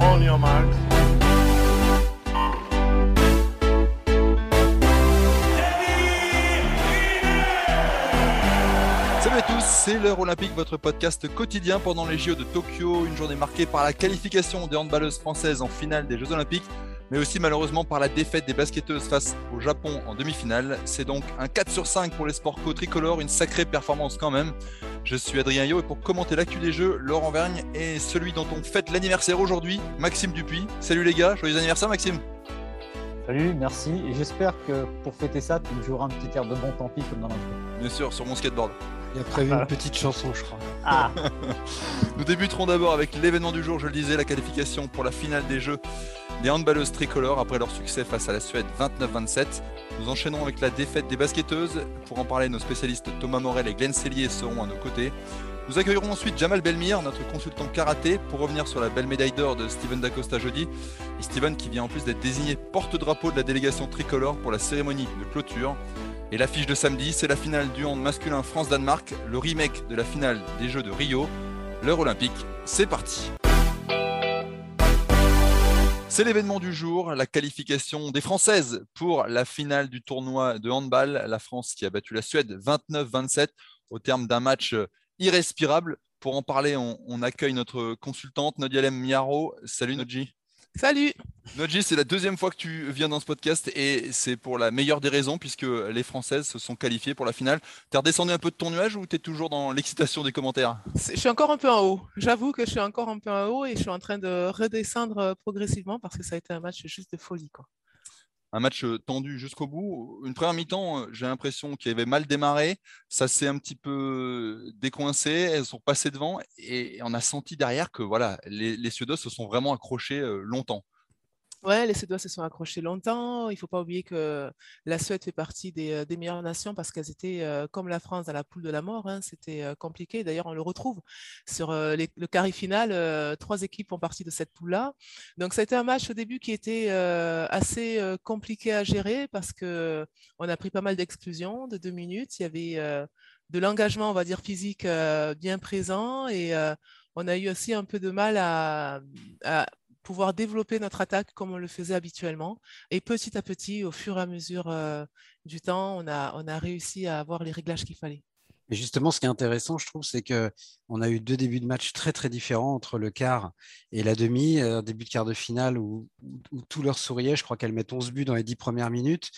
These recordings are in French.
On your. Salut à tous, c'est l'heure olympique, votre podcast quotidien pendant les JO de Tokyo, une journée marquée par la qualification des handballeuses françaises en finale des Jeux olympiques, mais aussi malheureusement par la défaite des basketteuses face au Japon en demi-finale. C'est donc un 4 sur 5 pour les sports co-tricolores, une sacrée performance quand même. Je suis Adrien Yo et pour commenter l'actu des Jeux, Laurent Vergne et celui dont on fête l'anniversaire aujourd'hui, Maxime Dupuis. Salut les gars, joyeux anniversaire Maxime Salut, merci. Et j'espère que pour fêter ça, tu me joueras un petit air de bon tant pis comme dans l'intro. Bien sûr, sur mon skateboard. Il a prévu une petite chanson, je crois. Ah, Nous débuterons d'abord avec l'événement du jour, je le disais, la qualification pour la finale des Jeux des handballeuses tricolores après leur succès face à la Suède 29-27. Nous enchaînerons avec la défaite des basketteuses. Pour en parler, nos spécialistes Thomas Morel et Glenn Cellier seront à nos côtés. Nous accueillerons ensuite Jamal Belmir, notre consultant karaté, pour revenir sur la belle médaille d'or de Steven Dacosta jeudi. Et Steven qui vient en plus d'être désigné porte-drapeau de la délégation tricolore pour la cérémonie de clôture. Et l'affiche de samedi, c'est la finale du hand masculin France-Danemark, le remake de la finale des Jeux de Rio. L'heure olympique, c'est parti. C'est l'événement du jour, la qualification des Françaises pour la finale du tournoi de handball. La France qui a battu la Suède 29-27 au terme d'un match irrespirable. Pour en parler, on, on accueille notre consultante Nodialem Miaro. Salut Nodji. Salut Nodji, c'est la deuxième fois que tu viens dans ce podcast et c'est pour la meilleure des raisons puisque les Françaises se sont qualifiées pour la finale. T'es redescendu un peu de ton nuage ou t'es toujours dans l'excitation des commentaires? Je suis encore un peu en haut. J'avoue que je suis encore un peu en haut et je suis en train de redescendre progressivement parce que ça a été un match juste de folie. Quoi. Un match tendu jusqu'au bout. Une première mi-temps, j'ai l'impression qu'il avait mal démarré. Ça s'est un petit peu décoincé. Elles sont passées devant et on a senti derrière que voilà, les, les Suédoises se sont vraiment accrochées euh, longtemps. Ouais, les Suédois se sont accrochés longtemps. Il ne faut pas oublier que la Suède fait partie des, euh, meilleures nations parce qu'elles étaient euh, comme la France dans la poule de la mort. hein. C'était euh, compliqué. D'ailleurs, on le retrouve sur le carré final. trois équipes font partie de cette poule-là. Donc, ça a été un match au début qui était assez compliqué à gérer parce que on a pris pas mal d'exclusions de deux minutes. Il y avait de l'engagement, on va dire, physique bien présent et on a eu aussi un peu de mal à pouvoir développer notre attaque comme on le faisait habituellement. Et petit à petit, au fur et à mesure euh, du temps, on a, on a réussi à avoir les réglages qu'il fallait. Et justement, ce qui est intéressant, je trouve, c'est que on a eu deux débuts de match très très différents entre le quart et la demi. Euh, Un début de quart de finale où, tout leur souriait. Je crois qu'elles mettent 11 buts dans les 10 premières minutes.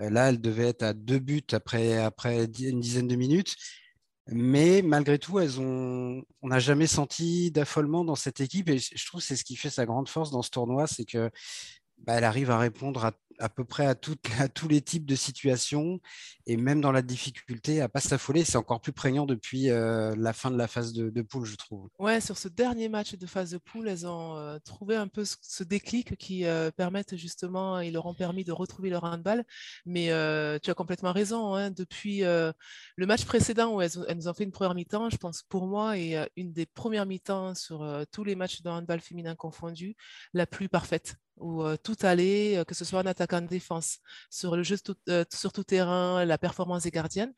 Euh, Là, elles devaient être à deux buts après, après une dizaine de minutes. Mais malgré tout, elles ont, on n'a jamais senti d'affolement dans cette équipe. Et je trouve que c'est ce qui fait sa grande force dans ce tournoi, c'est que bah, elle arrive à répondre à, à peu près à, tous les types de situations et même dans la difficulté à pas s'affoler. C'est encore plus prégnant depuis euh, la fin de la phase de, poule, je trouve. Ouais, sur ce dernier match de phase de poule, elles ont euh, trouvé un peu ce, déclic qui euh, justement, ils leur ont permis de retrouver leur handball. Mais euh, tu as complètement raison. hein, depuis le match précédent où elles, nous ont fait une première mi-temps, je pense pour moi, et une des premières mi-temps sur tous les matchs de handball féminin confondus, la plus parfaite où tout allait, que ce soit en attaque en défense, sur le jeu sur tout terrain, la performance des gardiennes.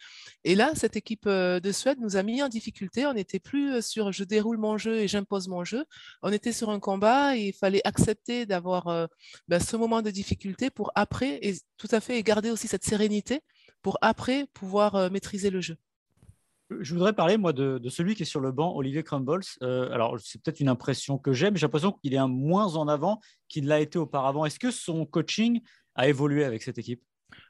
Et là, cette équipe de Suède nous a mis en difficulté. On n'était plus sur je déroule mon jeu et j'impose mon jeu. On était sur un combat et il fallait accepter d'avoir ben, ce moment de difficulté pour après, et tout à fait, et garder aussi cette sérénité pour après pouvoir maîtriser le jeu. Je voudrais parler, moi, de, celui qui est sur le banc, Olivier Crumbles. Euh, alors, c'est peut-être une impression que j'ai, mais j'ai l'impression qu'il est un moins en avant qu'il l'a été auparavant. Est-ce que son coaching a évolué avec cette équipe?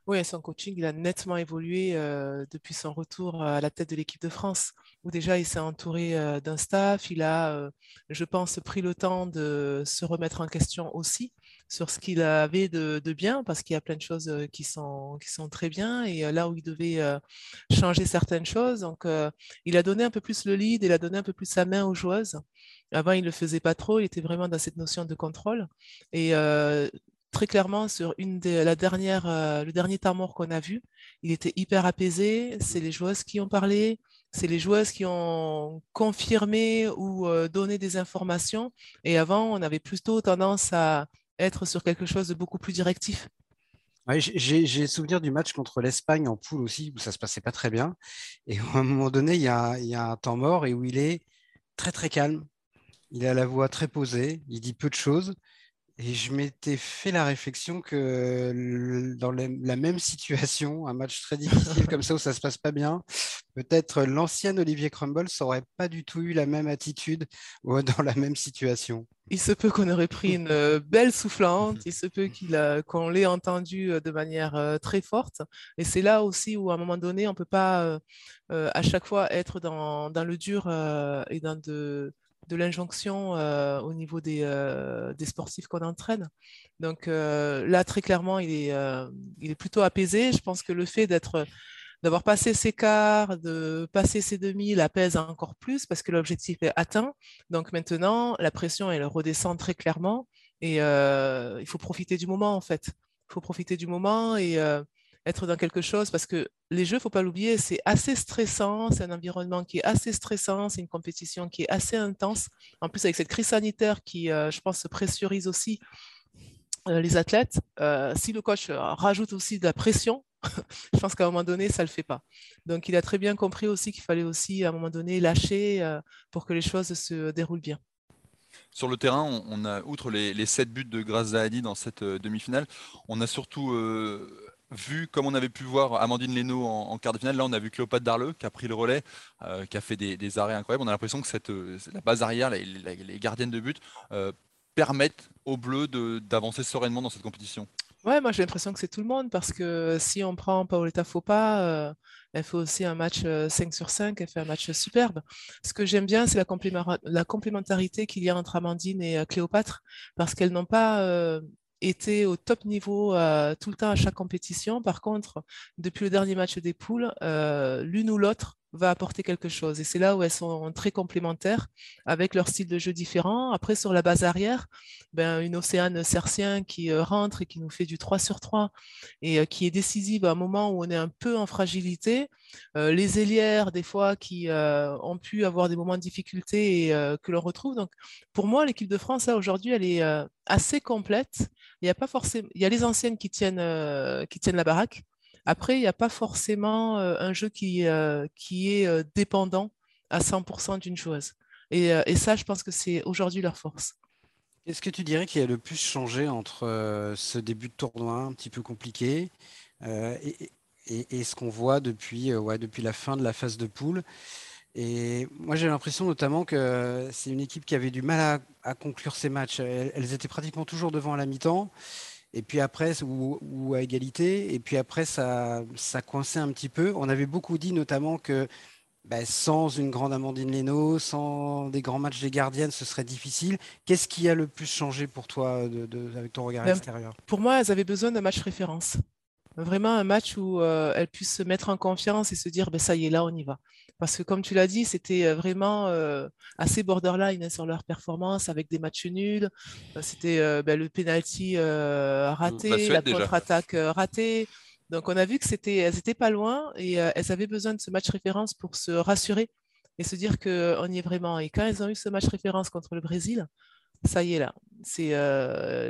Oui, son coaching, il a nettement évolué euh, depuis son retour à la tête de l'équipe de France, où déjà il s'est entouré euh, d'un staff, il a, je pense, pris le temps de se remettre en question aussi, sur ce qu'il avait de, bien, parce qu'il y a plein de choses qui sont, qui sont très bien, et là où il devait changer certaines choses. Donc, il a donné un peu plus le lead, il a donné un peu plus sa main aux joueuses. Avant, il ne le faisait pas trop, il était vraiment dans cette notion de contrôle. Et très clairement, sur une des, la dernière, le dernier temps mort qu'on a vu, il était hyper apaisé. C'est les joueuses qui ont parlé, c'est les joueuses qui ont confirmé ou donné des informations. Et avant, on avait plutôt tendance à être sur quelque chose de beaucoup plus directif. j'ai souvenir du match contre l'Espagne en poule aussi, où ça se passait pas très bien. Et à un moment donné, il y a, il y a un temps mort et où il est très très calme. Il a la voix très posée, il dit peu de choses. Et je m'étais fait la réflexion que dans la même situation, un match très difficile comme ça où ça se passe pas bien, peut-être l'ancien Olivier Crumble n'aurait pas du tout eu la même attitude dans la même situation. Il se peut qu'on aurait pris une euh, belle soufflante, il se peut qu'on l'ait entendu euh, de manière euh, très forte. Et c'est là aussi où, à un moment donné, on ne peut pas à chaque fois être dans, dans le dur et dans de de l'injonction euh, au niveau des, euh, des sportifs qu'on entraîne. Donc euh, là, très clairement, il est, il est plutôt apaisé. Je pense que le fait d'être d'avoir passé ses quarts, de passer ses demi, l'apaise encore plus parce que l'objectif est atteint. Donc maintenant, la pression, elle redescend très clairement et il faut profiter du moment en fait. Il faut profiter du moment et être dans quelque chose parce que les jeux, faut pas l'oublier, c'est assez stressant, c'est un environnement qui est assez stressant, c'est une compétition qui est assez intense. En plus, avec cette crise sanitaire qui, euh, je pense, pressurise aussi euh, les athlètes, euh, si le coach rajoute aussi de la pression, je pense qu'à un moment donné, ça ne le fait pas. Donc, il a très bien compris aussi qu'il fallait aussi, à un moment donné, lâcher pour que les choses se déroulent bien. Sur le terrain, on, a, outre les, 7 buts de Grace Zahadi dans cette demi-finale, on a surtout vu, comme on avait pu voir Amandine Leno en, quart de finale, là on a vu Cléopâtre Darleux qui a pris le relais, euh, qui a fait des, arrêts incroyables. On a l'impression que euh, la base arrière, les, gardiennes de but, euh, permettent aux Bleus d'avancer sereinement dans cette compétition. Ouais, moi j'ai l'impression que c'est tout le monde parce que si on prend Paoletta Fopa, elle fait aussi un match 5 sur 5, elle fait un match superbe. Ce que j'aime bien, c'est la, complémentarité qu'il y a entre Amandine et Cléopâtre parce qu'elles n'ont pas était au top niveau euh, tout le temps à chaque compétition. Par contre, depuis le dernier match des poules, euh, l'une ou l'autre va apporter quelque chose. Et c'est là où elles sont très complémentaires avec leur style de jeu différent. Après, sur la base arrière, ben, une Océane Cercien qui euh, rentre et qui nous fait du 3 sur 3 et qui est décisive à un moment où on est un peu en fragilité. les ailières, des fois, qui ont pu avoir des moments de difficulté et que l'on retrouve. Donc, pour moi, l'équipe de France, aujourd'hui, elle est assez complète il y a pas forcément, il y a les anciennes qui tiennent, euh, qui tiennent la baraque. Après, il n'y a pas forcément euh, un jeu qui, euh, qui est dépendant à 100% d'une joueuse. Et, ça, je pense que c'est aujourd'hui leur force. Qu'est-ce que tu dirais qui a le plus changé entre ce début de tournoi un petit peu compliqué et, et, et, ce qu'on voit depuis, ouais, depuis la fin de la phase de poule et moi, j'ai l'impression notamment que c'est une équipe qui avait du mal à, conclure ses matchs. Elles, étaient pratiquement toujours devant à la mi-temps, et puis après, ou, à égalité, et puis après, ça, ça coinçait un petit peu. On avait beaucoup dit notamment que ben, sans une grande Amandine Leno, sans des grands matchs des gardiennes, ce serait difficile. Qu'est-ce qui a le plus changé pour toi de, avec ton regard ben, extérieur? Pour moi, elles avaient besoin d'un match référence. Vraiment un match où euh, elles puissent se mettre en confiance et se dire ben, ça y est, là, on y va. Parce que comme tu l'as dit, c'était euh, vraiment euh, assez borderline hein, sur leur performance avec des matchs nuls. Euh, c'était ben, le penalty raté, la, contre-attaque ratée. Donc on a vu que c'était, elles n'étaient pas loin et elles avaient besoin de ce match référence pour se rassurer et se dire qu'on y est vraiment. Et quand elles ont eu ce match référence contre le Brésil, ça y est là, c'est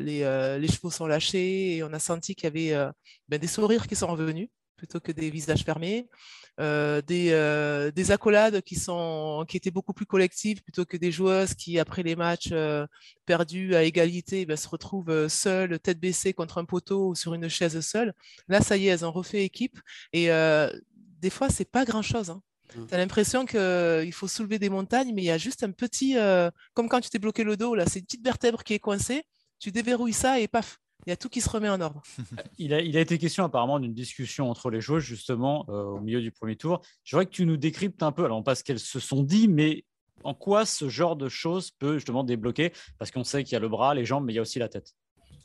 les, les, chevaux sont lâchés et on a senti qu'il y avait ben, des sourires qui sont revenus plutôt que des visages fermés. Euh, euh, des, accolades qui, sont, qui étaient beaucoup plus collectives plutôt que des joueuses qui, après les matchs euh, perdus à égalité, ben, se retrouvent seules, tête baissée contre un poteau ou sur une chaise seule. Là, ça y est, elles ont refait équipe. Et des fois, c'est pas grand-chose. Hein. Mmh. Tu as l'impression qu'il faut soulever des montagnes, mais il y a juste un petit, comme quand tu t'es bloqué le dos, là, c'est une petite vertèbre qui est coincée, tu déverrouilles ça et paf, il y a tout qui se remet en ordre. il, a, il a été question apparemment d'une discussion entre les joueurs justement euh, au milieu du premier tour. Je voudrais que tu nous décryptes un peu, alors pas ce qu'elles se sont dit, mais en quoi ce genre de choses peut justement débloquer? Parce qu'on sait qu'il y a le bras, les jambes, mais il y a aussi la tête.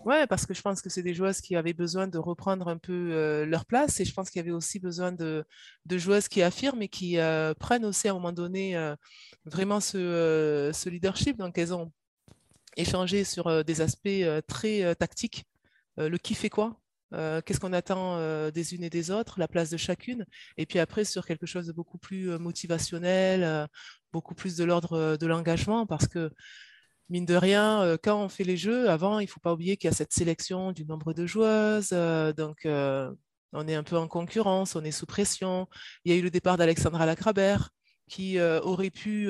Ouais, parce que je pense que c'est des joueuses qui avaient besoin de reprendre un peu leur place et je pense qu'il y avait aussi besoin de, de joueuses qui affirment et qui prennent aussi à un moment donné vraiment ce, ce, leadership. Donc elles ont échangé sur des aspects très tactiques. le qui fait quoi Qu'est-ce qu'on attend des unes et des autres, la place de chacune, et puis après sur quelque chose de beaucoup plus motivationnel, beaucoup plus de l'ordre de l'engagement, parce que mine de rien, euh, quand on fait les jeux, avant, il ne faut pas oublier qu'il y a cette sélection du nombre de joueuses. Euh, donc, euh, on est un peu en concurrence, on est sous pression. Il y a eu le départ d'Alexandra Lacrabert qui aurait pu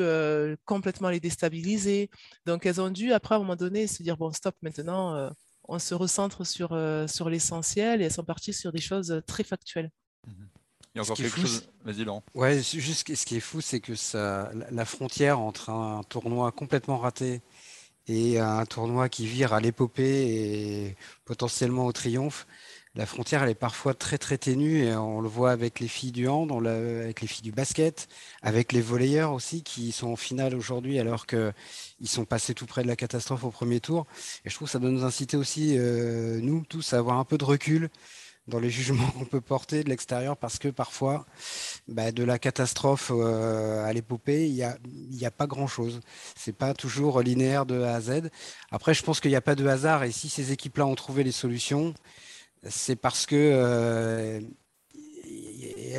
complètement les déstabiliser. Donc, elles ont dû, après, à un moment donné, se dire, bon, stop, maintenant, on se recentre sur, sur l'essentiel et elles sont parties sur des choses très factuelles. Il y a encore quelque chose. Vas-y, Laurent. Ouais, juste ce qui est fou, c'est que ça, la frontière entre un tournoi complètement raté et un tournoi qui vire à l'épopée et potentiellement au triomphe, la frontière elle est parfois très très ténue et on le voit avec les filles du hand, avec les filles du basket, avec les volleyeurs aussi qui sont en finale aujourd'hui alors qu'ils sont passés tout près de la catastrophe au premier tour. Et je trouve que ça doit nous inciter aussi, euh, nous tous, à avoir un peu de recul dans les jugements qu'on peut porter de l'extérieur parce que parfois, bah, de la catastrophe euh, à l'épopée, il n'y a, a pas grand-chose. C'est pas toujours linéaire de A à Z. Après, je pense qu'il n'y a pas de hasard et si ces équipes-là ont trouvé les solutions, c'est parce que euh,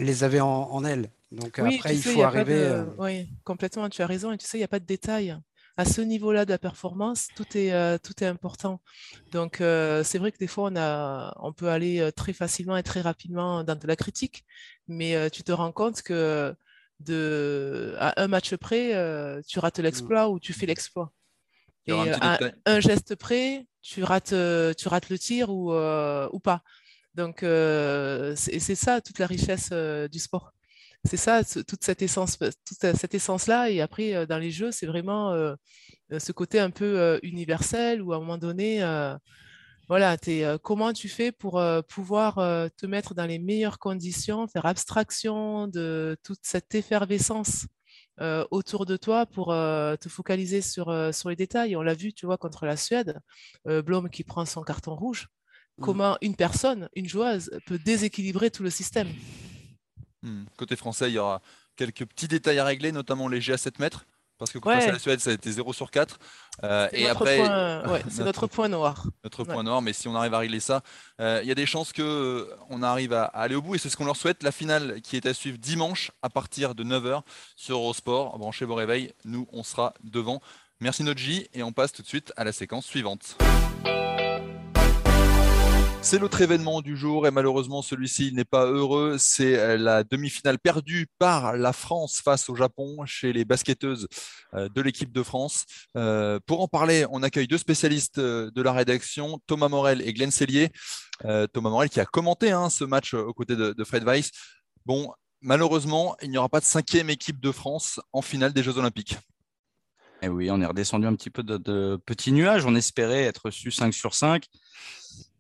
les avaient en, elles. Donc après, il faut arriver. Euh, oui, complètement, tu as raison. Et tu sais, il n'y a pas de détails à ce niveau-là de la performance, tout est, euh, tout est important. Donc, euh, c'est vrai que des fois, on, a, on peut aller très facilement et très rapidement dans de la critique, mais tu te rends compte que de, à un match près, tu rates mmh. l'exploit ou tu fais l'exploit. Et à un geste près, tu rates, tu rates le tir ou, ou pas. Donc, c'est ça toute la richesse du sport c'est ça, toute cette essence, toute cette essence-là. Et après, euh, dans les jeux, c'est vraiment euh, euh, ce côté un peu universel où à un moment donné, voilà, es, comment tu fais pour pouvoir te mettre dans les meilleures conditions, faire abstraction de toute cette effervescence autour de toi pour te focaliser sur, sur les détails. On l'a vu, tu vois, contre la Suède, Blom qui prend son carton rouge. Mmh. Comment une personne, une joueuse, peut déséquilibrer tout le système. Hmm. Côté français, il y aura quelques petits détails à régler, notamment les G à 7 mètres. Parce que face à la Suède, ça a été 0 sur 4. Euh, et après, c'est notre, point noir. Notre point noir, mais si on arrive à régler ça, euh, il y a des chances qu'on euh, arrive à, aller au bout. Et c'est ce qu'on leur souhaite. La finale qui est à suivre dimanche à partir de 9h sur Eurosport. Branchez vos réveils, nous, on sera devant. Merci Nodji et on passe tout de suite à la séquence suivante. C'est l'autre événement du jour et malheureusement celui-ci n'est pas heureux. C'est euh, la demi-finale perdue par la France face au Japon chez les basketteuses euh, de l'équipe de France. Euh, pour en parler, on accueille deux spécialistes de la rédaction, Thomas Morel et Glenn Cellier. Thomas Morel qui a commenté hein, ce match aux côtés de, Fred Weiss. Bon, malheureusement, il n'y aura pas de cinquième équipe de France en finale des Jeux Olympiques. Et eh oui, on est redescendu un petit peu de, petits nuages. On espérait être su 5 sur 5.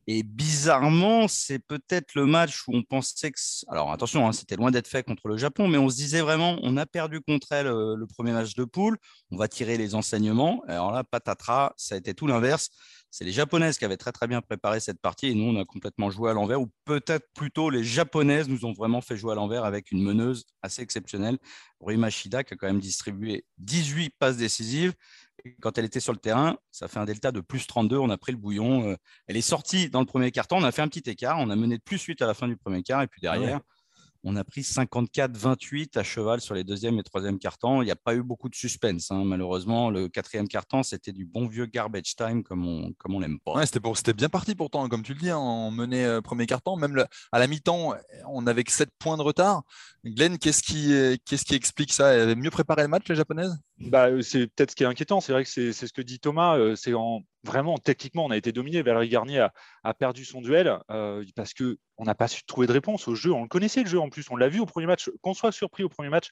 Et bizarrement, c'est peut-être le match où on pensait que. Alors attention, hein, c'était loin d'être fait contre le Japon, mais on se disait vraiment, on a perdu contre elle euh, le premier match de poule, on va tirer les enseignements. Alors là, patatras, ça a été tout l'inverse. C'est les Japonaises qui avaient très très bien préparé cette partie et nous, on a complètement joué à l'envers, ou peut-être plutôt les Japonaises nous ont vraiment fait jouer à l'envers avec une meneuse assez exceptionnelle, Rui Machida, qui a quand même distribué 18 passes décisives quand elle était sur le terrain, ça fait un delta de plus 32. On a pris le bouillon. Euh, elle est sortie dans le premier quart-temps. On a fait un petit écart. On a mené de plus 8 à la fin du premier quart. Et puis derrière, on a pris 54-28 à cheval sur les deuxième et troisième cartons. Il n'y a pas eu beaucoup de suspense, hein. malheureusement. Le quatrième carton, c'était du bon vieux garbage time comme on, comme on l'aime pas. Ouais, c'était, bien parti pourtant, comme tu le dis, hein, on menait euh, premier carton. Même à la mi-temps, on avait que 7 points de retard. Glenn, qu'est-ce qui, qu'est-ce qui explique ça? Elle avait mieux préparé le match, les japonaises? Bah, C'est peut-être ce qui est inquiétant. C'est vrai que c'est, ce que dit Thomas. Euh, c'est en, vraiment, techniquement, on a été dominé. Valérie Garnier a, perdu son duel euh, parce qu'on n'a pas su trouver de réponse au jeu. On le connaissait, le jeu en plus. On l'a vu au premier match. Qu'on soit surpris au premier match,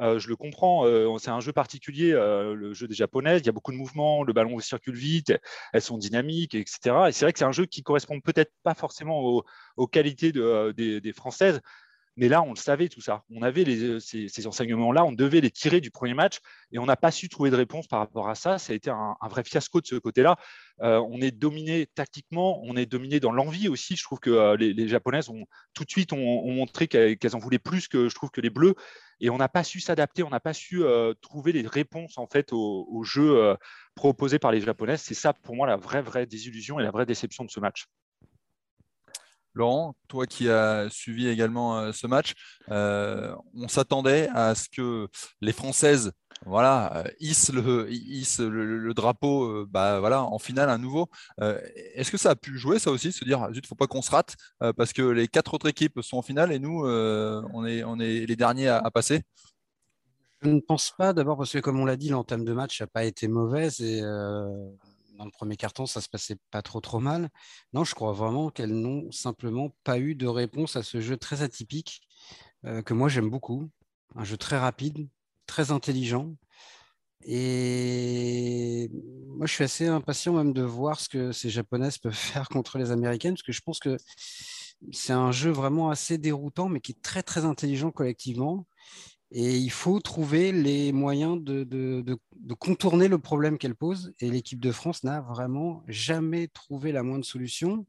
euh, je le comprends. Euh, c'est un jeu particulier, le jeu des Japonaises. Il y a beaucoup de mouvements. Le ballon circule vite. Elles sont dynamiques, etc. Et c'est vrai que c'est un jeu qui correspond peut-être pas forcément aux, qualités des, des, Françaises. Mais là, on le savait tout ça. On avait les, ces, enseignements-là, on devait les tirer du premier match et on n'a pas su trouver de réponse par rapport à ça. Ça a été un, vrai fiasco de ce côté-là. Euh, on est dominé tactiquement, on est dominé dans l'envie aussi. Je trouve que euh, les, Japonaises ont tout de suite ont, ont montré qu'elles en voulaient plus que je trouve que les Bleus. Et on n'a pas su s'adapter, on n'a pas su euh, trouver les réponses en fait au, au jeu euh, proposé par les Japonaises. C'est ça pour moi la vraie désillusion et la vraie déception de ce match. Laurent, toi qui as suivi également euh, ce match, euh, on s'attendait à ce que les Françaises voilà, euh, hissent le, drapeau bah, voilà, en finale à nouveau. Est-ce que ça a pu jouer ça aussi, se dire, zut, faut pas qu'on se rate, parce que les quatre autres équipes sont en finale et nous, on, est, on est les derniers à, à passer? Je ne pense pas, d'abord parce que comme on l'a dit, l'entame de match n'a pas été mauvaise et dans le premier carton, ça se passait pas trop trop mal. Non, je crois vraiment qu'elles n'ont simplement pas eu de réponse à ce jeu très atypique euh, que moi j'aime beaucoup. Un jeu très rapide, très intelligent. Et moi, je suis assez impatient même de voir ce que ces japonaises peuvent faire contre les américaines, parce que je pense que c'est un jeu vraiment assez déroutant, mais qui est très très intelligent collectivement. Et il faut trouver les moyens de, contourner le problème qu'elle pose. Et l'équipe de France n'a vraiment jamais trouvé la moindre solution.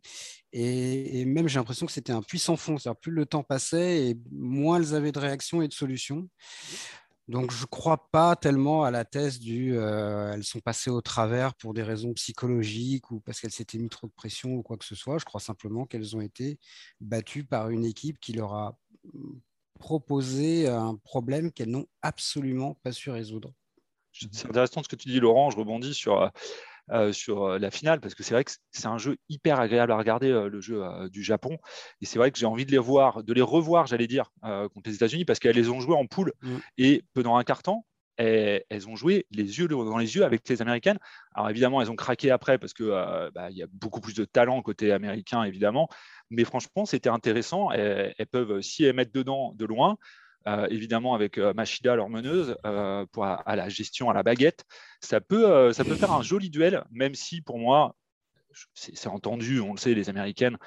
Et, même, j'ai l'impression que c'était un puissant fond. Plus le temps passait et moins elles avaient de réactions et de solutions. Donc, je ne crois pas tellement à la thèse du euh, elles sont passées au travers pour des raisons psychologiques ou parce qu'elles s'étaient mis trop de pression ou quoi que ce soit. Je crois simplement qu'elles ont été battues par une équipe qui leur a proposer un problème qu'elles n'ont absolument pas su résoudre. C'est intéressant ce que tu dis, Laurent. Je rebondis sur, euh, sur la finale parce que c'est vrai que c'est un jeu hyper agréable à regarder, euh, le jeu euh, du Japon. Et c'est vrai que j'ai envie de les voir, de les revoir, j'allais dire, contre les États-Unis parce qu'elles les ont jouées en poule mm. et pendant un quart temps. Elles, elles ont joué les yeux dans les yeux avec les Américaines. Alors évidemment, elles ont craqué après parce que bah, il y a beaucoup plus de talent côté américain, évidemment. Mais franchement, c'était intéressant. Elles, peuvent, si elles mettent dedans de loin, euh, évidemment avec euh, Machida, leur meneuse, euh, à, la gestion, à la baguette, ça peut, faire un joli duel, même si pour moi, c'est entendu, on le sait, les Américaines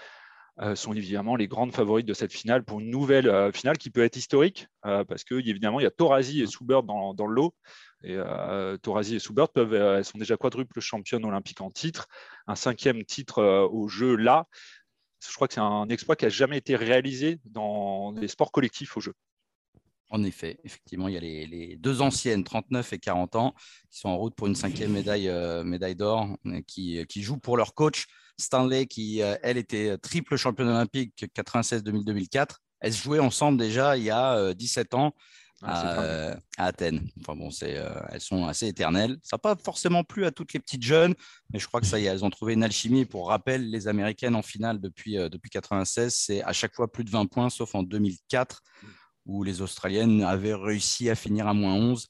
sont évidemment les grandes favorites de cette finale pour une nouvelle finale qui peut être historique, parce que évidemment, il y a Torazi et Soubert dans, le lot. Et euh, et Soubert peuvent, elles sont déjà quadruples championnes olympiques en titre, un cinquième titre au jeu là je crois que c'est un exploit qui n'a jamais été réalisé dans les sports collectifs au jeu. En effet, effectivement, il y a les, deux anciennes, 39 et 40 ans, qui sont en route pour une cinquième médaille, euh, médaille d'or, euh, qui, qui, jouent pour leur coach Stanley, qui, euh, elle, était triple championne olympique 96-2000-2004. Elles se jouaient ensemble déjà il y a euh, 17 ans à, à, Athènes. Enfin bon, c'est, euh, elles sont assez éternelles. Ça n'a pas forcément plu à toutes les petites jeunes, mais je crois que ça y est, elles ont trouvé une alchimie. Pour rappel, les Américaines en finale depuis, euh, depuis 96, c'est à chaque fois plus de 20 points, sauf en 2004, où les Australiennes avaient réussi à finir à moins 11.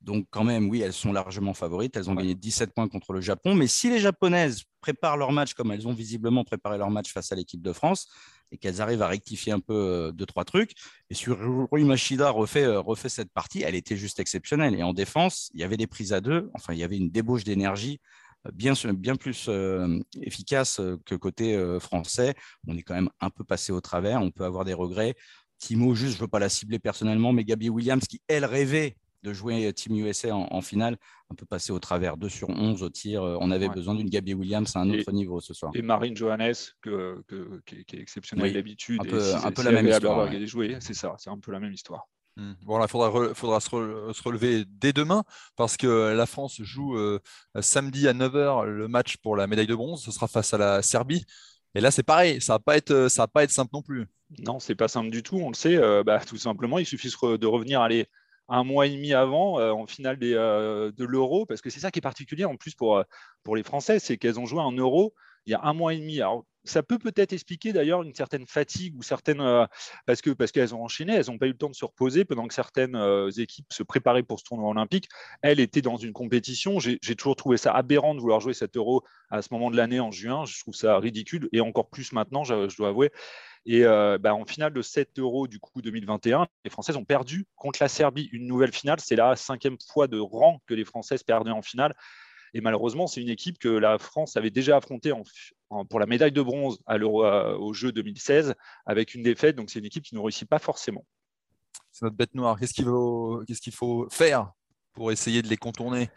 Donc quand même, oui, elles sont largement favorites. Elles ont ouais. gagné 17 points contre le Japon. Mais si les Japonaises préparent leur match comme elles ont visiblement préparé leur match face à l'équipe de France, et qu'elles arrivent à rectifier un peu euh, deux, trois trucs. Et sur Rui Machida refait, euh, refait cette partie, elle était juste exceptionnelle. Et en défense, il y avait des prises à deux, enfin, il y avait une débauche d'énergie euh, bien, bien plus efficace que côté français. On est quand même un peu passé au travers, on peut avoir des regrets. Timo, juste, je ne veux pas la cibler personnellement, mais Gabi Williams, qui, elle, rêvait de jouer Team USA en, en, finale, un peu passé au travers. 2 sur 11 au tir. On avait ouais. besoin d'une Gabi Williams à un autre et, niveau ce soir. Et Marine Johannes, que, que, qui, qui, est exceptionnelle oui, d'habitude. Un peu, si un peu la même histoire. Ouais. Jouer, c'est ça, c'est un peu la même histoire. Mmh. Bon, il faudra, se, re, se, relever dès demain parce que la France joue euh, samedi à 9h le match pour la médaille de bronze. Ce sera face à la Serbie. Et là, c'est pareil, ça va pas être, ça va pas être simple non plus. Non, c'est pas simple du tout. On le sait. Euh, bah, tout simplement, il suffit de revenir aller un mois et demi avant, euh, en finale euh, de l'Euro, parce que c'est ça qui est particulier en plus pour, pour les Français, c'est qu'elles ont joué un Euro il y a un mois et demi. Alors, ça peut peut-être expliquer d'ailleurs une certaine fatigue ou certaines euh, parce que parce qu'elles ont enchaîné, elles n'ont pas eu le temps de se reposer pendant que certaines euh, équipes se préparaient pour ce tournoi olympique. Elles étaient dans une compétition. J'ai toujours trouvé ça aberrant de vouloir jouer cet Euro à ce moment de l'année en juin. Je trouve ça ridicule et encore plus maintenant, je dois avouer. Et euh, bah, en finale de 7 euros du coup 2021, les Françaises ont perdu contre la Serbie une nouvelle finale. C'est la cinquième fois de rang que les Françaises perdaient en finale. Et malheureusement, c'est une équipe que la France avait déjà affrontée pour la médaille de bronze à au Jeu 2016 avec une défaite. Donc c'est une équipe qui ne réussit pas forcément. C'est notre bête noire. Qu'est-ce qu'il faut, faire pour essayer de les contourner?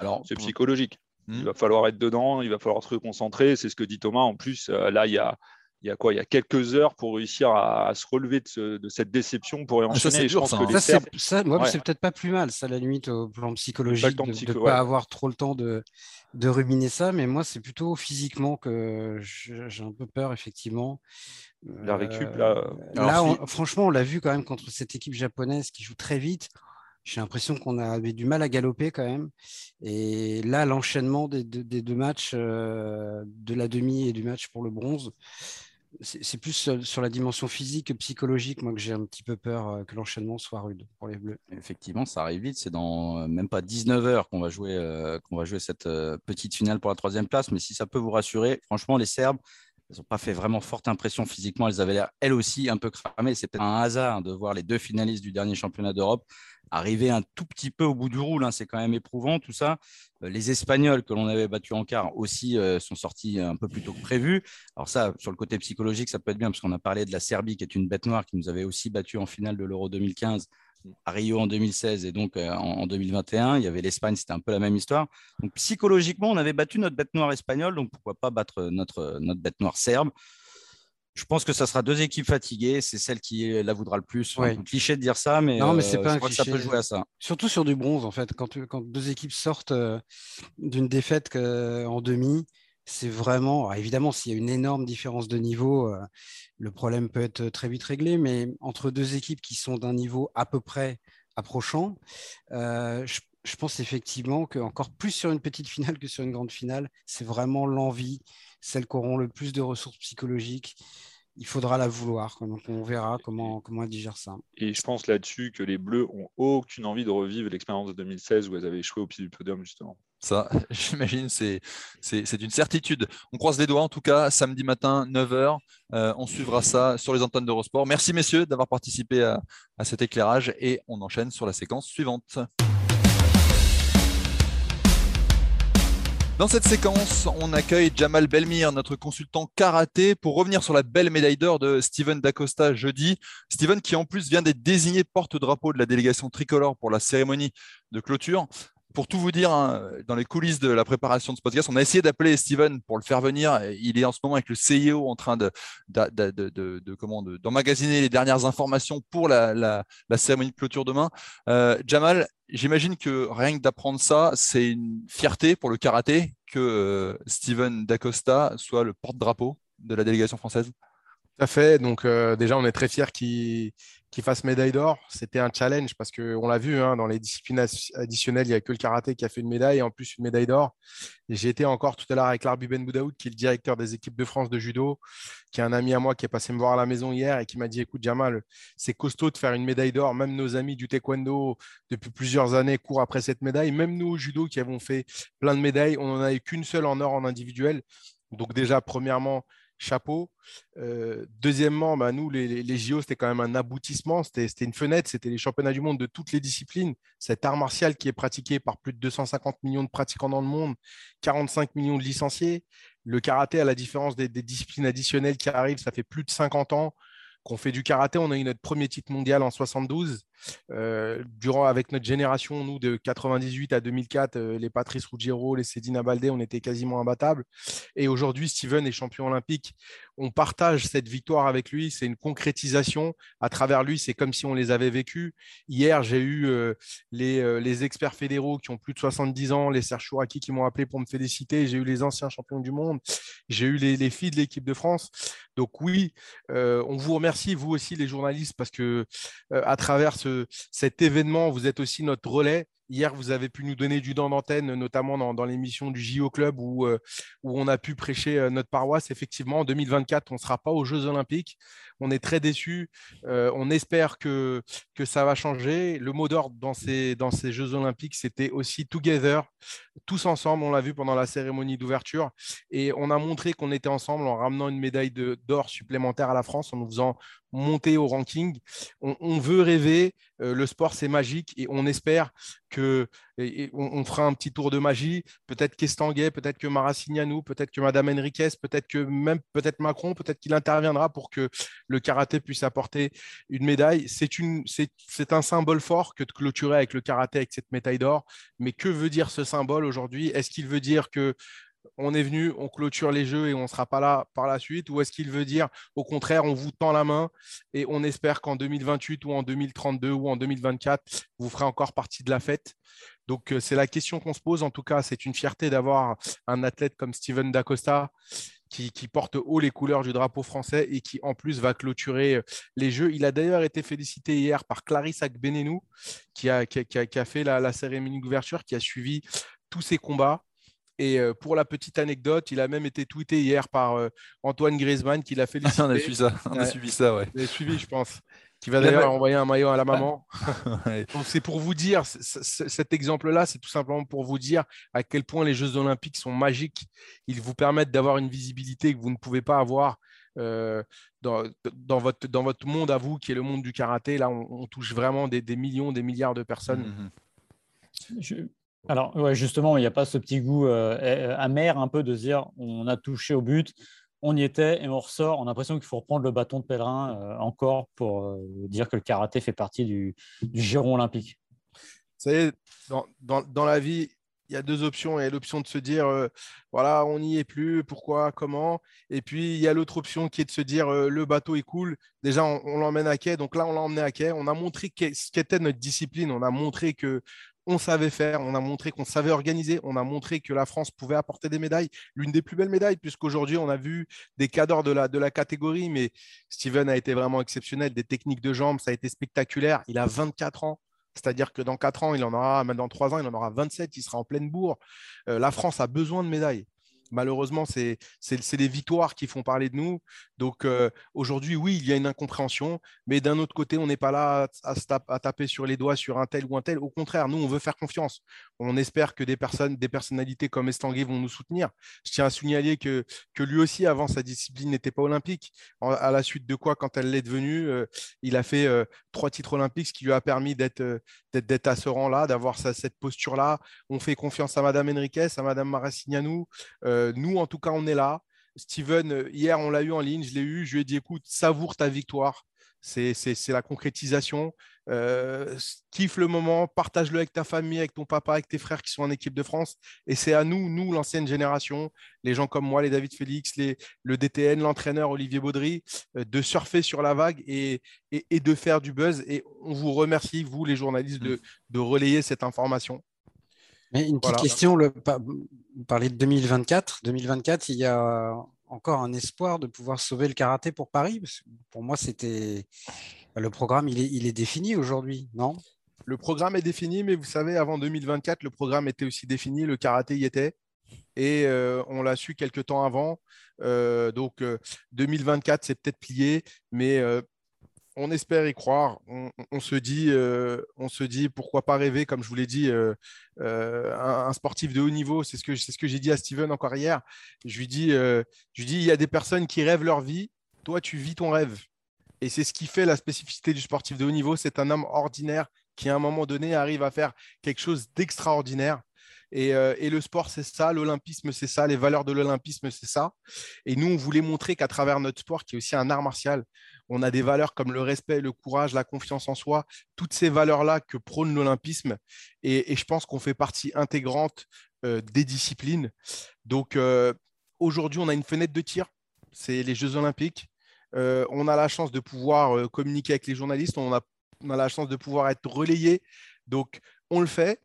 Alors, c'est psychologique. Il hmm. va falloir être dedans, il va falloir se concentrer. C'est ce que dit Thomas. En plus, euh, là, il y a, il y a quoi Il y a quelques heures pour réussir à, se relever de, cette déception pour enchaîner. ça, je pense que les ça, ça moi, c'est peut-être pas plus mal, ça, la limite, au plan psychologique, de ne pas avoir trop le temps de, de ruminer ça. Mais moi, c'est plutôt physiquement que j'ai un peu peur, effectivement. La récup, là. Euh, là, franchement, on l'a vu quand même contre cette équipe japonaise qui joue très vite. J'ai l'impression qu'on avait du mal à galoper quand même. Et là, l'enchaînement des, deux matchs, euh, de la demi et du match pour le bronze, c'est plus sur la dimension physique que psychologique, moi, que j'ai un petit peu peur que l'enchaînement soit rude pour les Bleus. Effectivement, ça arrive vite. C'est dans même pas 19 heures qu'on va jouer, qu'on va jouer cette petite finale pour la troisième place. Mais si ça peut vous rassurer, franchement, les Serbes, elles n'ont pas fait vraiment forte impression physiquement. Elles avaient l'air, elles aussi, un peu cramées. C'est peut-être un hasard de voir les deux finalistes du dernier championnat d'Europe arriver un tout petit peu au bout du roule. Hein. C'est quand même éprouvant tout ça. Euh, les Espagnols que l'on avait battus en quart aussi euh, sont sortis un peu plus tôt que prévu. Alors ça, sur le côté psychologique, ça peut être bien parce qu'on a parlé de la Serbie qui est une bête noire qui nous avait aussi battu en finale de l'Euro 2015 à Rio en 2016 et donc euh, en, 2021. Il y avait l'Espagne, c'était un peu la même histoire. Donc psychologiquement, on avait battu notre bête noire espagnole, donc pourquoi pas battre notre, notre bête noire serbe je pense que ça sera deux équipes fatiguées. C'est celle qui la voudra le plus. C'est un cliché de dire ça, mais, non, mais c'est pas je crois que ça peut jouer à ça. Surtout sur du bronze, en fait. Quand, quand deux équipes sortent euh, d'une défaite en demi, c'est vraiment. évidemment, s'il y a une énorme différence de niveau, euh, le problème peut être très vite réglé. Mais entre deux équipes qui sont d'un niveau à peu près approchant, euh, je, je, pense effectivement qu'encore plus sur une petite finale que sur une grande finale, c'est vraiment l'envie celles qui auront le plus de ressources psychologiques. Il faudra la vouloir. Donc on verra comment, comment elles digèrent ça. Et je pense là-dessus que les Bleus ont aucune envie de revivre l'expérience de 2016 où elles avaient échoué au pied du podium, justement. Ça, j'imagine, c'est, une certitude. On croise les doigts, en tout cas, samedi matin, 9h. Euh, on suivra ça sur les antennes d'Eurosport. Merci, messieurs, d'avoir participé à, à cet éclairage et on enchaîne sur la séquence suivante. Dans cette séquence, on accueille Jamal Belmir, notre consultant karaté, pour revenir sur la belle médaille d'or de Steven Dacosta jeudi. Steven qui en plus vient d'être désigné porte-drapeau de la délégation tricolore pour la cérémonie de clôture pour tout vous dire, hein, dans les coulisses de la préparation de ce podcast, on a essayé d'appeler Steven pour le faire venir. Il est en ce moment avec le CIO en train de, d'emmagasiner les dernières informations pour la, cérémonie de clôture demain. Euh, Jamal, j'imagine que rien que d'apprendre ça, c'est une fierté pour le karaté que euh, Steven Dacosta soit le porte-drapeau de la délégation française. Tout à fait. Donc, euh, déjà, on est très fiers qu'il fasse médaille d'or. C'était un challenge parce qu'on l'a vu hein, dans les disciplines additionnelles, il n'y a que le karaté qui a fait une médaille et en plus une médaille d'or. J'ai été encore tout à l'heure avec Larbi Ben Boudaoud, qui est le directeur des équipes de France de judo, qui est un ami à moi qui est passé me voir à la maison hier et qui m'a dit Écoute, Jamal, c'est costaud de faire une médaille d'or. Même nos amis du taekwondo, depuis plusieurs années, courent après cette médaille. Même nous, au judo, qui avons fait plein de médailles, on n'en a eu qu'une seule en or en individuel. Donc, déjà, premièrement, chapeau. Euh, deuxièmement, bah, nous, les, JO, c'était quand même un aboutissement, c'était une fenêtre, c'était les championnats du monde de toutes les disciplines. Cet art martial qui est pratiqué par plus de 250 millions de pratiquants dans le monde, 45 millions de licenciés. Le karaté, à la différence des, des disciplines additionnelles qui arrivent, ça fait plus de 50 ans qu'on fait du karaté. On a eu notre premier titre mondial en 72. Euh, durant, avec notre génération, nous, de 98 à 2004, euh, les Patrice Ruggiero, les Cédina Baldé, on était quasiment imbattables. Et aujourd'hui, Steven est champion olympique. On partage cette victoire avec lui. C'est une concrétisation. À travers lui, c'est comme si on les avait vécus. Hier, j'ai eu euh, les, les, experts fédéraux qui ont plus de 70 ans, les Serge Chouraki qui m'ont appelé pour me féliciter. J'ai eu les anciens champions du monde. J'ai eu les, les, filles de l'équipe de France. Donc oui, on vous remercie, vous aussi, les journalistes, parce que à travers ce, cet événement. Vous êtes aussi notre relais. Hier, vous avez pu nous donner du dent d'antenne, notamment dans, l'émission du JO Club où, euh, où on a pu prêcher euh, notre paroisse. Effectivement, en 2024, on ne sera pas aux Jeux Olympiques. On est très déçus. Euh, on espère que, que ça va changer. Le mot d'ordre dans ces, dans ces Jeux Olympiques, c'était aussi Together, tous ensemble. On l'a vu pendant la cérémonie d'ouverture. Et on a montré qu'on était ensemble en ramenant une médaille d'or supplémentaire à la France, en nous faisant monter au ranking. On, veut rêver. le sport, c'est magique et on espère on, fera un petit tour de magie. Peut-être qu'Estanguet, peut-être que Marasignanou, peut-être que Madame Henriquez, peut-être que même peut-être Macron, peut-être qu'il interviendra pour que le karaté puisse apporter une médaille. C'est c'est un symbole fort que de clôturer avec le karaté avec cette médaille d'or. Mais que veut dire ce symbole aujourd'hui? Est-ce qu'il veut dire que on est venu, on clôture les jeux et on ne sera pas là par la suite Ou est-ce qu'il veut dire, au contraire, on vous tend la main et on espère qu'en 2028 ou en 2032 ou en 2024, vous ferez encore partie de la fête Donc, euh, c'est la question qu'on se pose. En tout cas, c'est une fierté d'avoir un athlète comme Steven Dacosta qui, porte haut les couleurs du drapeau français et qui, en plus, va clôturer euh, les jeux. Il a d'ailleurs été félicité hier par Clarisse Akbenenou, qui a, fait la, la cérémonie d'ouverture, qui a suivi tous ces combats. Et euh, pour la petite anecdote, il a même été tweeté hier par euh, Antoine Griezmann qui l'a félicité. on a suivi ça, on a suivi ça, ouais. Vous suivi, je pense. Qui va d'ailleurs envoyer un maillot à la maman. Donc c'est pour vous dire, cet exemple-là, c'est tout simplement pour vous dire à quel point les Jeux Olympiques sont magiques. Ils vous permettent d'avoir une visibilité que vous ne pouvez pas avoir euh, dans, votre, dans votre monde à vous, qui est le monde du karaté. Là, on, touche vraiment des, millions, des milliards de personnes. Mmh, mmh. Alors, ouais, justement, il n'y a pas ce petit goût euh, euh, amer un peu de dire on a touché au but, on y était et on ressort. On a l'impression qu'il faut reprendre le bâton de pèlerin euh, encore pour dire que le karaté fait partie du, giron olympique. Vous savez, dans, dans, la vie, il y a deux options. Il y a l'option de se dire, voilà, on n'y est plus, pourquoi, comment? Et puis, il y a l'autre option qui est de se dire, le bateau est cool. Déjà, on, l'emmène à quai. Donc là, on l'a emmené à quai. On a montré ce qu'était notre discipline. On a montré que on savait faire, on a montré qu'on savait organiser, on a montré que la France pouvait apporter des médailles, l'une des plus belles médailles, puisqu'aujourd'hui, on a vu des cadors de la, catégorie, mais Steven a été vraiment exceptionnel, des techniques de jambes, ça a été spectaculaire. Il a 24 ans. C'est-à-dire que dans 4 ans, il en aura, dans 3 ans, il en aura 27, il sera en pleine bourre. Euh, la France a besoin de médailles malheureusement, c'est les victoires qui font parler de nous. Donc euh, aujourd'hui, oui, il y a une incompréhension, mais d'un autre côté, on n'est pas là à, taper sur les doigts sur un tel ou un tel. Au contraire, nous, on veut faire confiance. On espère que des personnalités comme Estanguet vont nous soutenir. Je tiens à signaler que, lui aussi, avant, sa discipline n'était pas olympique. À la suite de quoi, quand elle l'est devenue, euh, il a fait euh, trois titres olympiques, ce qui lui a permis d'être à ce rang-là, d'avoir cette posture-là. On fait confiance à Madame Henriquez, à Madame Marasignanou. Euh, nous, en tout cas, on est là. Steven, euh, hier, on l'a eu en ligne, je l'ai eu, je lui ai dit, écoute, savoure ta victoire. C'est la concrétisation. Euh, kiffe le moment, partage-le avec ta famille, avec ton papa, avec tes frères qui sont en équipe de France. Et c'est à nous, nous, l'ancienne génération, les gens comme moi, les David Félix, les, le DTN, l'entraîneur Olivier Baudry, de surfer sur la vague et, et, de faire du buzz. Et on vous remercie, vous, les journalistes, de, de relayer cette information une petite question, le, parler de 2024. 2024, il y a encore un espoir de pouvoir sauver le karaté pour Paris Pour moi, c'était le programme, il est, il est défini aujourd'hui, non? Le programme est défini, mais vous savez, avant 2024, le programme était aussi défini, le karaté y était. Et euh, on l'a su quelques temps avant. Euh, donc 2024, euh, c'est peut-être plié, mais on espère y croire. On, se dit, euh, on se dit, pourquoi pas rêver, comme je vous l'ai dit, euh, euh, un, sportif de haut niveau. C'est ce que j'ai dit à Steven encore hier. Je lui dis, je il y a des personnes qui rêvent leur vie. Toi, tu vis ton rêve. Et c'est ce qui fait la spécificité du sportif de haut niveau. C'est un homme ordinaire qui, à un moment donné, arrive à faire quelque chose d'extraordinaire. Euh, et, le sport, c'est ça, l'olympisme, c'est ça, les valeurs de l'olympisme, c'est ça. Et nous, on voulait montrer qu'à travers notre sport, qui est aussi un art martial, on a des valeurs comme le respect, le courage, la confiance en soi, toutes ces valeurs-là que prône l'olympisme. Et, je pense qu'on fait partie intégrante euh, des disciplines. Donc, euh, aujourd'hui, on a une fenêtre de tir, c'est les Jeux olympiques. on a la chance de pouvoir communiquer avec les journalistes, on a, la chance de pouvoir être relayé. Donc, on le fait.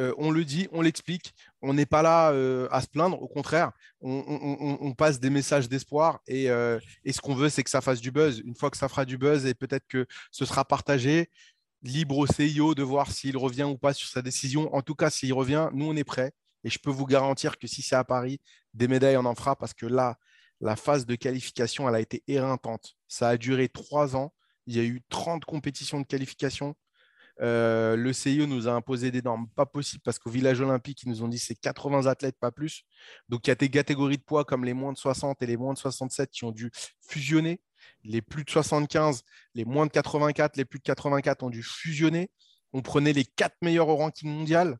Euh, on le dit, on l'explique. On n'est pas là euh, à se plaindre. Au contraire, on, passe des messages d'espoir euh, et, ce qu'on veut, c'est que ça fasse du buzz. Une fois que ça fera du buzz et peut-être que ce sera partagé, libre au CIO de voir s'il revient ou pas sur sa décision. En tout cas, s'il revient, nous, on est prêts. Et je peux vous garantir que si c'est à Paris, des médailles, on en fera parce que là, la phase de qualification, elle a été éreintante. Ça a duré trois ans. Il y a eu 30 compétitions de qualification. Euh, le CIO nous a imposé des normes pas possibles parce qu'au village olympique, ils nous ont dit c'est 80 athlètes, pas plus. Donc il y a des catégories de poids comme les moins de 60 et les moins de 67 qui ont dû fusionner. Les plus de 75, les moins de 84, les plus de 84 ont dû fusionner on prenait les quatre meilleurs au ranking mondial.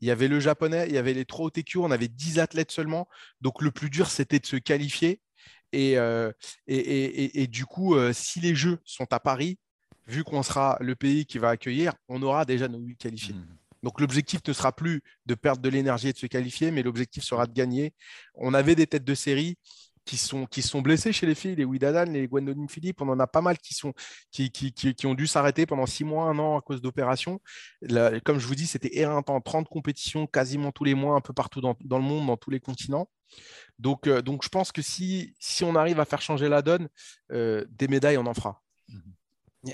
Il y avait le japonais, il y avait les trois OTQ, on avait 10 athlètes seulement. Donc le plus dur, c'était de se qualifier. Et, euh, du coup, euh, si les Jeux sont à Paris, vu qu'on sera le pays qui va accueillir, on aura déjà nos huit qualifiés. Mmh. Donc l'objectif ne sera plus de perdre de l'énergie et de se qualifier, mais l'objectif sera de gagner. On avait des têtes de série qui sont, qui sont blessés chez les filles, les Widadan, les Gwendoline Philippe, on en a pas mal qui, sont, qui, qui, qui, ont dû s'arrêter pendant six mois, un an à cause d'opérations. Comme je vous dis, c'était éreintant, 30 compétitions quasiment tous les mois, un peu partout dans, dans le monde, dans tous les continents. Donc, euh, donc je pense que si, si on arrive à faire changer la donne, euh, des médailles, on en fera.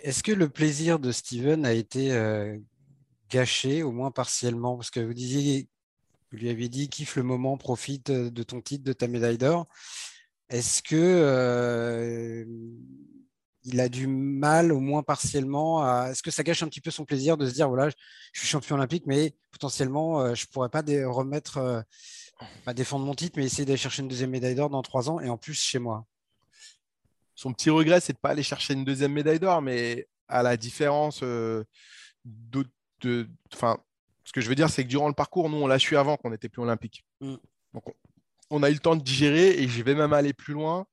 Est-ce que le plaisir de Steven a été euh, gâché, au moins partiellement? Parce que vous lui aviez dit, kiffe le moment, profite de ton titre, de ta médaille d'or. Est-ce que euh, il a du mal, au moins partiellement, est-ce que ça gâche un petit peu son plaisir de se dire voilà, je suis champion olympique, mais potentiellement, euh, je ne pourrais pas remettre, euh, pas défendre mon titre, mais essayer d'aller chercher une deuxième médaille d'or dans trois ans et en plus chez moi? Son petit regret, c'est de ne pas aller chercher une deuxième médaille d'or, mais à la différence de, enfin, ce que je veux dire, c'est que durant le parcours, nous, on l'a su avant qu'on n'était plus olympique. Mm. Donc, on a eu le temps de digérer et je vais même aller plus loin.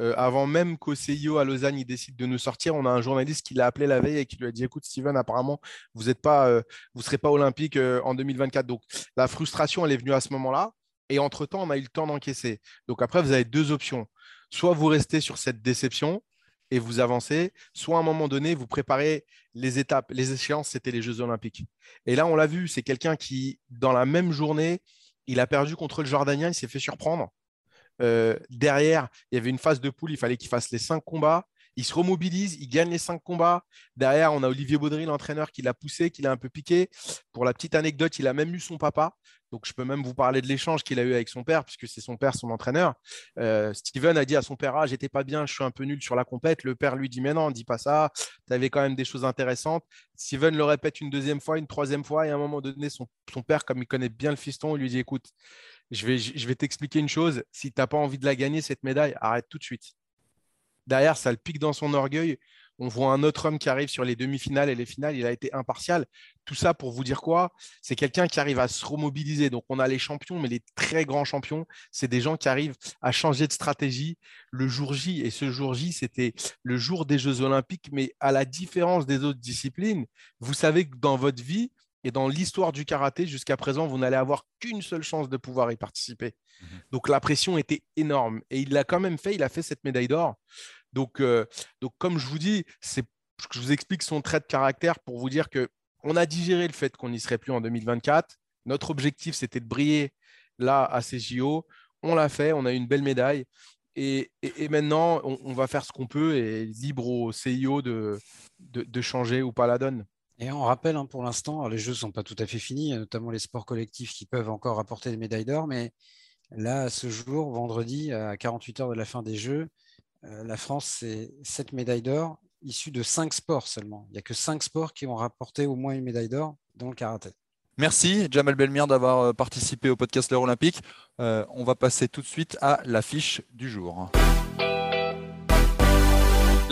Euh, avant même qu'au CIO à Lausanne il décide de nous sortir, on a un journaliste qui l'a appelé la veille et qui lui a dit écoute Steven, apparemment vous ne euh, serez pas olympique euh, en 2024. Donc la frustration elle est venue à ce moment-là et entre temps on a eu le temps d'encaisser. Donc après vous avez deux options. Soit vous restez sur cette déception et vous avancez, soit à un moment donné vous préparez les étapes, les échéances, c'était les Jeux olympiques. Et là on l'a vu, c'est quelqu'un qui dans la même journée il a perdu contre le Jordanien, il s'est fait surprendre. Euh, derrière, il y avait une phase de poule, il fallait qu'il fasse les cinq combats. Il se remobilise, il gagne les cinq combats. Derrière, on a Olivier Baudry, l'entraîneur, qui l'a poussé, qui l'a un peu piqué. Pour la petite anecdote, il a même eu son papa. Donc, je peux même vous parler de l'échange qu'il a eu avec son père, puisque c'est son père, son entraîneur. Euh, Steven a dit à son père Ah, j'étais pas bien, je suis un peu nul sur la compète. Le père lui dit Mais non, dis pas ça. Tu avais quand même des choses intéressantes. Steven le répète une deuxième fois, une troisième fois. Et à un moment donné, son, père, comme il connaît bien le fiston, il lui dit Écoute, je vais, je vais t'expliquer une chose. Si tu n'as pas envie de la gagner, cette médaille, arrête tout de suite. Derrière, ça le pique dans son orgueil. On voit un autre homme qui arrive sur les demi-finales et les finales. Il a été impartial. Tout ça pour vous dire quoi? C'est quelqu'un qui arrive à se remobiliser. Donc, on a les champions, mais les très grands champions, c'est des gens qui arrivent à changer de stratégie le jour J. Et ce jour J, c'était le jour des Jeux Olympiques. Mais à la différence des autres disciplines, vous savez que dans votre vie, et dans l'histoire du karaté, jusqu'à présent, vous n'allez avoir qu'une seule chance de pouvoir y participer. Mhm. Donc la pression était énorme. Et il l'a quand même fait, il a fait cette médaille d'or. Donc, euh, donc comme je vous dis, c'est, je vous explique son trait de caractère pour vous dire que on a digéré le fait qu'on n'y serait plus en 2024. Notre objectif, c'était de briller là à ces JO. On l'a fait, on a eu une belle médaille. Et, maintenant, on, va faire ce qu'on peut et libre au CIO de, de changer ou pas la donne. Et on rappelle hein, pour l'instant, les jeux ne sont pas tout à fait finis, notamment les sports collectifs qui peuvent encore apporter des médailles d'or, mais là, ce jour, vendredi, à 48 heures de la fin des jeux, euh, la France, c'est 7 médailles d'or issues de 5 sports seulement. Il n'y a que 5 sports qui ont rapporté au moins une médaille d'or dans le karaté. Merci Jamal Belmire d'avoir euh, participé au podcast L'heure olympique. Euh, on va passer tout de suite à l'affiche du jour.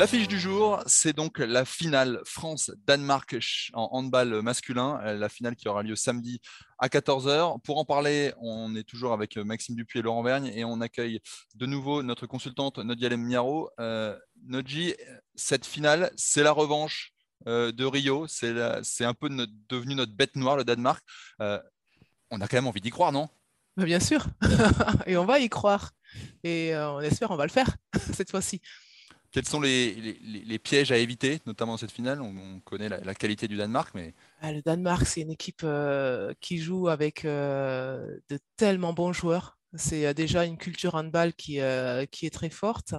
L'affiche du jour, c'est donc la finale France-Danemark en handball masculin, euh, la finale qui aura lieu samedi à 14h. Pour en parler, on est toujours avec euh, Maxime Dupuis et Laurent Vergne et on accueille de nouveau notre consultante Nodialem Miaro. Euh, cette finale, c'est la revanche de Rio, c'est un peu devenu notre bête noire, le Danemark. on a quand même envie d'y croire, non? Bah, Bien sûr, et on va y croire. Et on espère on va le faire cette fois-ci. Quels sont les, pièges à éviter, notamment cette finale? On, connaît la, qualité du Danemark, mais ah, le Danemark, c'est une équipe euh, qui joue avec euh, de tellement bons joueurs. C'est euh, déjà une culture handball qui, est très forte.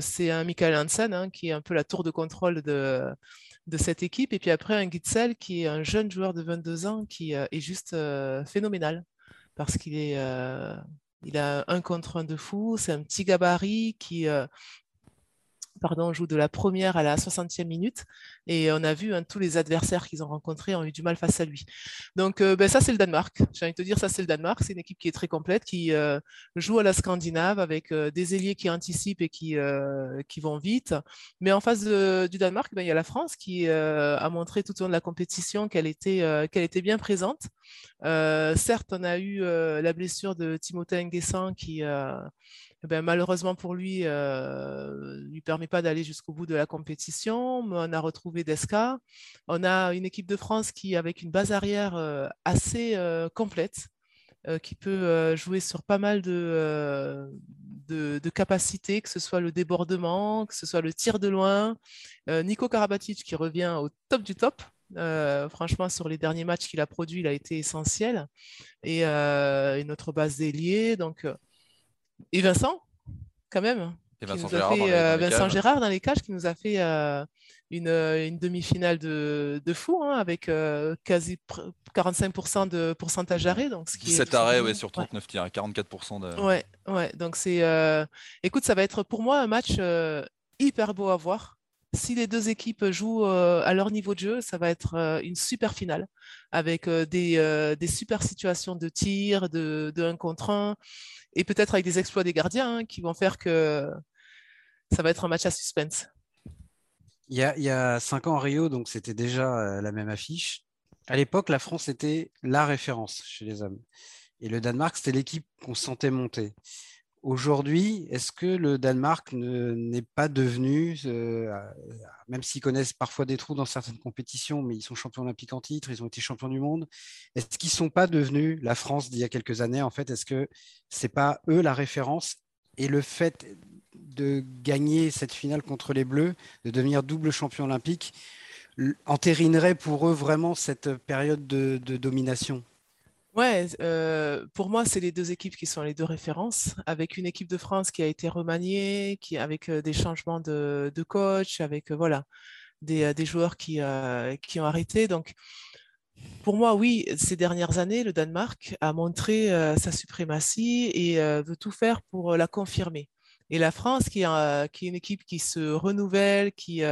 c'est un Michael Hansen hein, qui est un peu la tour de contrôle de, de cette équipe. Et puis après, un Gitzel qui est un jeune joueur de 22 ans qui est juste phénoménal parce qu'il est, il a un contre un de fou. C'est un petit gabarit qui, pardon, joue de la première à la 60e minute. Et on a vu hein, tous les adversaires qu'ils ont rencontrés ont eu du mal face à lui. Donc euh, ben, ça, c'est le Danemark. J'ai envie de te dire, ça, c'est le Danemark. C'est une équipe qui est très complète, qui euh, joue à la Scandinave avec euh, des ailiers qui anticipent et qui, qui vont vite. Mais en face du Danemark, ben, il y a la France qui a montré tout au long de la compétition qu'elle était, qu'elle était bien présente. certes, on a eu la blessure de Timothée Nguessan qui ben, malheureusement pour lui, ne euh, lui permet pas d'aller jusqu'au bout de la compétition. on a retrouvé Desca. On a une équipe de France qui, avec une base arrière euh, assez euh, complète, qui peut jouer sur pas mal de, capacités, que ce soit le débordement, que ce soit le tir de loin. Nico Karabatic qui revient au top du top. franchement, sur les derniers matchs qu'il a produits, il a été essentiel. Et, et notre base d'ailier. Donc, et Vincent, quand même. Et Vincent, Gérard, fait, euh, Vincent Gérard, dans les cages qui nous a fait euh, une, euh, une demi-finale de, de, fou hein, avec quasi 45% de pourcentage d'arrêt. Donc, ce 17 arrêts ouais, sur 39 tirs, 44% de. Ouais, ouais. Donc, c'est. Écoute, ça va être pour moi un match hyper beau à voir si les deux équipes jouent à leur niveau de jeu, ça va être une super finale avec des, des, super situations de tir, de, de 1 contre 1 et peut-être avec des exploits des gardiens hein, qui vont faire que ça va être un match à suspense. Il y a, cinq ans à Rio, donc c'était déjà euh, la même affiche. À l'époque, la France était la référence chez les hommes. Et le Danemark, c'était l'équipe qu'on sentait monter. Aujourd'hui, est-ce que le Danemark n'est pas devenu, euh, même s'ils connaissent parfois des trous dans certaines compétitions, mais ils sont champions olympiques en titre, ils ont été champions du monde, est-ce qu'ils ne sont pas devenus la France d'il y a quelques années En fait, est-ce que ce n'est pas eux la référence Et le fait de gagner cette finale contre les Bleus, de devenir double champion olympique, entérinerait pour eux vraiment cette période de domination? Ouais, euh, pour moi, c'est les deux équipes qui sont les deux références, avec une équipe de France qui a été remaniée, qui avec euh, des changements de, coach, avec euh, voilà des, joueurs qui, qui ont arrêté. Donc, pour moi, oui, ces dernières années, le Danemark a montré sa suprématie et veut tout faire pour la confirmer. Et la France, qui est une équipe qui se renouvelle, qui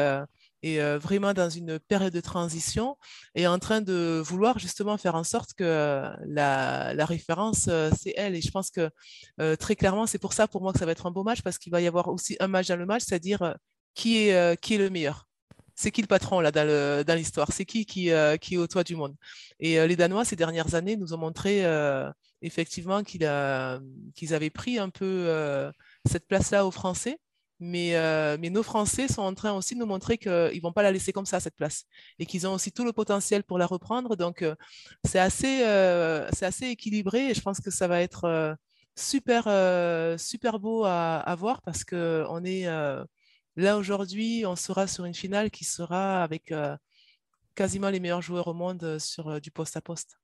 et vraiment dans une période de transition et en train de vouloir justement faire en sorte que la, référence, c'est elle. Et je pense que très clairement, c'est pour ça pour moi que ça va être un beau match parce qu'il va y avoir aussi un match dans le match, c'est-à-dire qui, est, qui est le meilleur c'est qui le patron là dans l'histoire? C'est qui qui, qui, est au toit du monde? Et les Danois, ces dernières années, nous ont montré effectivement qu'ils avaient pris un peu cette place-là aux Français. Euh, mais, nos Français sont en train aussi de nous montrer qu'ils ne vont pas la laisser comme ça, cette place, et qu'ils ont aussi tout le potentiel pour la reprendre. Donc, euh, c'est assez, euh, assez équilibré et je pense que ça va être super, super beau à, voir parce qu'on est là aujourd'hui, on sera sur une finale qui sera avec quasiment les meilleurs joueurs au monde sur du poste à poste.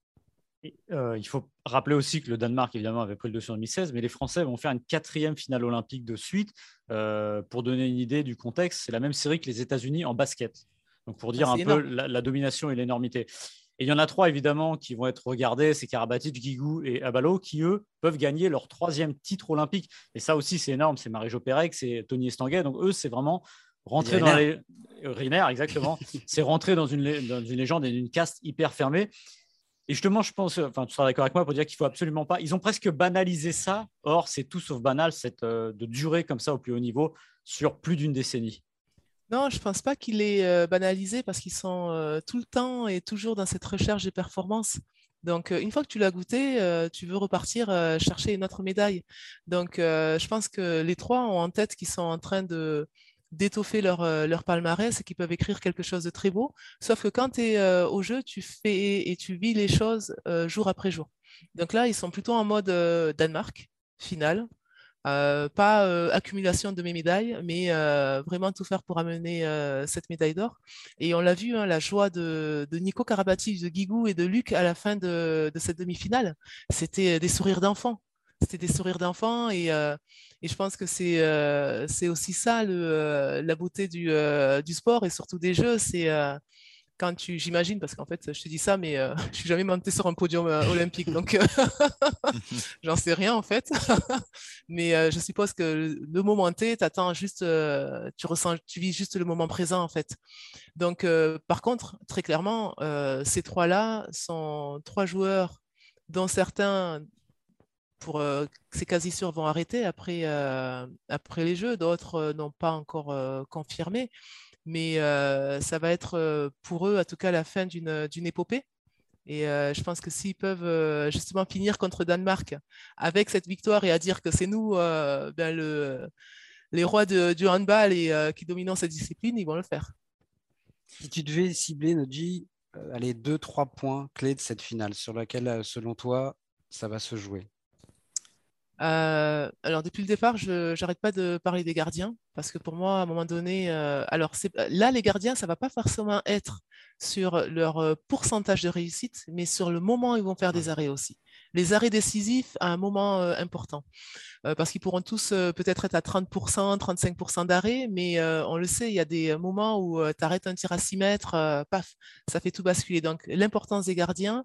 Euh, il faut rappeler aussi que le Danemark, évidemment, avait pris le dessus en 2016, mais les Français vont faire une quatrième finale olympique de suite. Euh, pour donner une idée du contexte, c'est la même série que les États-Unis en basket. Donc, pour dire ah, un peu la, domination et l'énormité. Et il y en a trois, évidemment, qui vont être regardés c'est Karabatic, Guigou et Abalo, qui, eux, peuvent gagner leur troisième titre olympique. Et ça aussi, c'est énorme. C'est Marie-Jo Pérec, c'est Tony Estanguet. Donc, eux, c'est vraiment rentrer dans les. Riner, exactement. c'est rentrer dans une, dans une légende et une caste hyper fermée. Et justement, je pense, enfin, tu seras d'accord avec moi pour dire qu'il faut absolument pas. Ils ont presque banalisé ça. Or, c'est tout sauf banal, cette, euh, de durer comme ça au plus haut niveau sur plus d'une décennie. Non, je ne pense pas qu'il est euh, banalisé parce qu'ils sont euh, tout le temps et toujours dans cette recherche des performances. Donc, une fois que tu l'as goûté, tu veux repartir chercher une autre médaille. Donc, je pense que les trois ont en tête qu'ils sont en train de, d'étoffer leur, euh, leur palmarès et qui peuvent écrire quelque chose de très beau. Sauf que quand tu es euh, au jeu, tu fais et tu vis les choses euh, jour après jour. Donc là, ils sont plutôt en mode Danemark, final. pas accumulation de mes médailles, mais vraiment tout faire pour amener cette médaille d'or. Et on l'a vu, hein, la joie de, de Nico Karabatic, de Guigou et de Luc à la fin de, de cette demi-finale. C'était des sourires d'enfants c'était des sourires d'enfants et, euh, et, je pense que c'est euh, aussi ça le, euh, la beauté du, du, sport et surtout des jeux, c'est quand tu, j'imagine, parce qu'en fait, je te dis ça, mais je suis jamais monté sur un podium olympique, donc j'en sais rien en fait. mais je suppose que le moment T, attends juste, tu ressens, tu vis juste le moment présent en fait. Donc, par contre, très clairement, ces trois-là sont trois joueurs dont certains pour c'est quasi sûr vont arrêter après, après les jeux, d'autres n'ont pas encore confirmé mais ça va être pour eux, en tout cas, la fin d'une épopée. Et je pense que s'ils peuvent justement finir contre Danemark avec cette victoire et à dire que c'est nous ben, le, les rois du handball et qui dominons cette discipline, ils vont le faire. Si tu devais cibler, Nodji, les deux, trois points clés de cette finale sur laquelle, selon toi, ça va se jouer? Euh, alors depuis le départ, je n'arrête pas de parler des gardiens parce que pour moi, à un moment donné, euh, alors là, les gardiens, ça va pas forcément être sur leur euh, pourcentage de réussite, mais sur le moment où ils vont faire des arrêts aussi les arrêts décisifs à un moment euh, important. Euh, parce qu'ils pourront tous euh, peut-être être à 30%, 35% d'arrêt, mais on le sait, il y a des moments où tu arrêtes un tir à 6 mètres, paf, ça fait tout basculer. Donc l'importance des gardiens,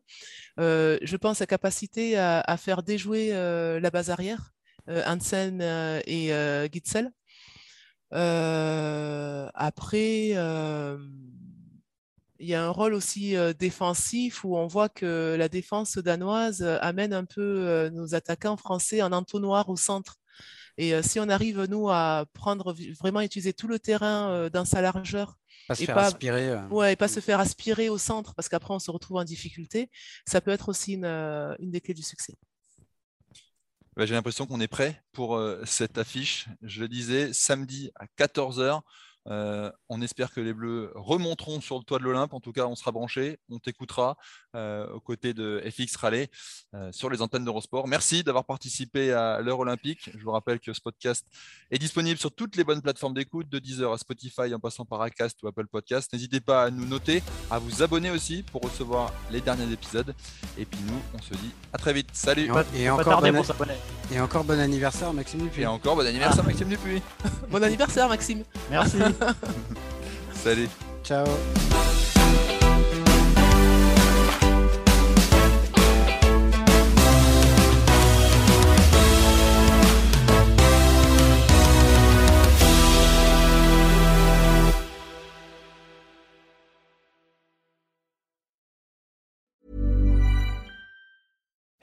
je pense à capacité à, faire déjouer la base arrière, Hansen et Gitzel. après, il y a un rôle aussi défensif où on voit que la défense danoise amène un peu nos attaquants français en entonnoir au centre. Et si on arrive, nous, à prendre vraiment utiliser tout le terrain dans sa largeur. Pas se et faire pas, aspirer. Ouais, et pas se faire aspirer au centre parce qu'après on se retrouve en difficulté. Ça peut être aussi une, une des clés du succès. J'ai l'impression qu'on est prêt pour cette affiche. Je le disais, samedi à 14h. Euh, on espère que les Bleus remonteront sur le toit de l'Olympe. En tout cas, on sera branché, on t'écoutera euh, aux côtés de FX Raleigh euh, sur les antennes d'Eurosport. Merci d'avoir participé à l'heure olympique. Je vous rappelle que ce podcast est disponible sur toutes les bonnes plateformes d'écoute, de Deezer à Spotify en passant par Acast ou Apple Podcast. N'hésitez pas à nous noter, à vous abonner aussi pour recevoir les derniers épisodes. Et puis nous, on se dit à très vite. Salut. Et, encore, bon et encore bon anniversaire, Maxime Dupuis. Et encore bon anniversaire, Maxime Dupuis. bon anniversaire, Maxime. Merci. Salut. Ciao.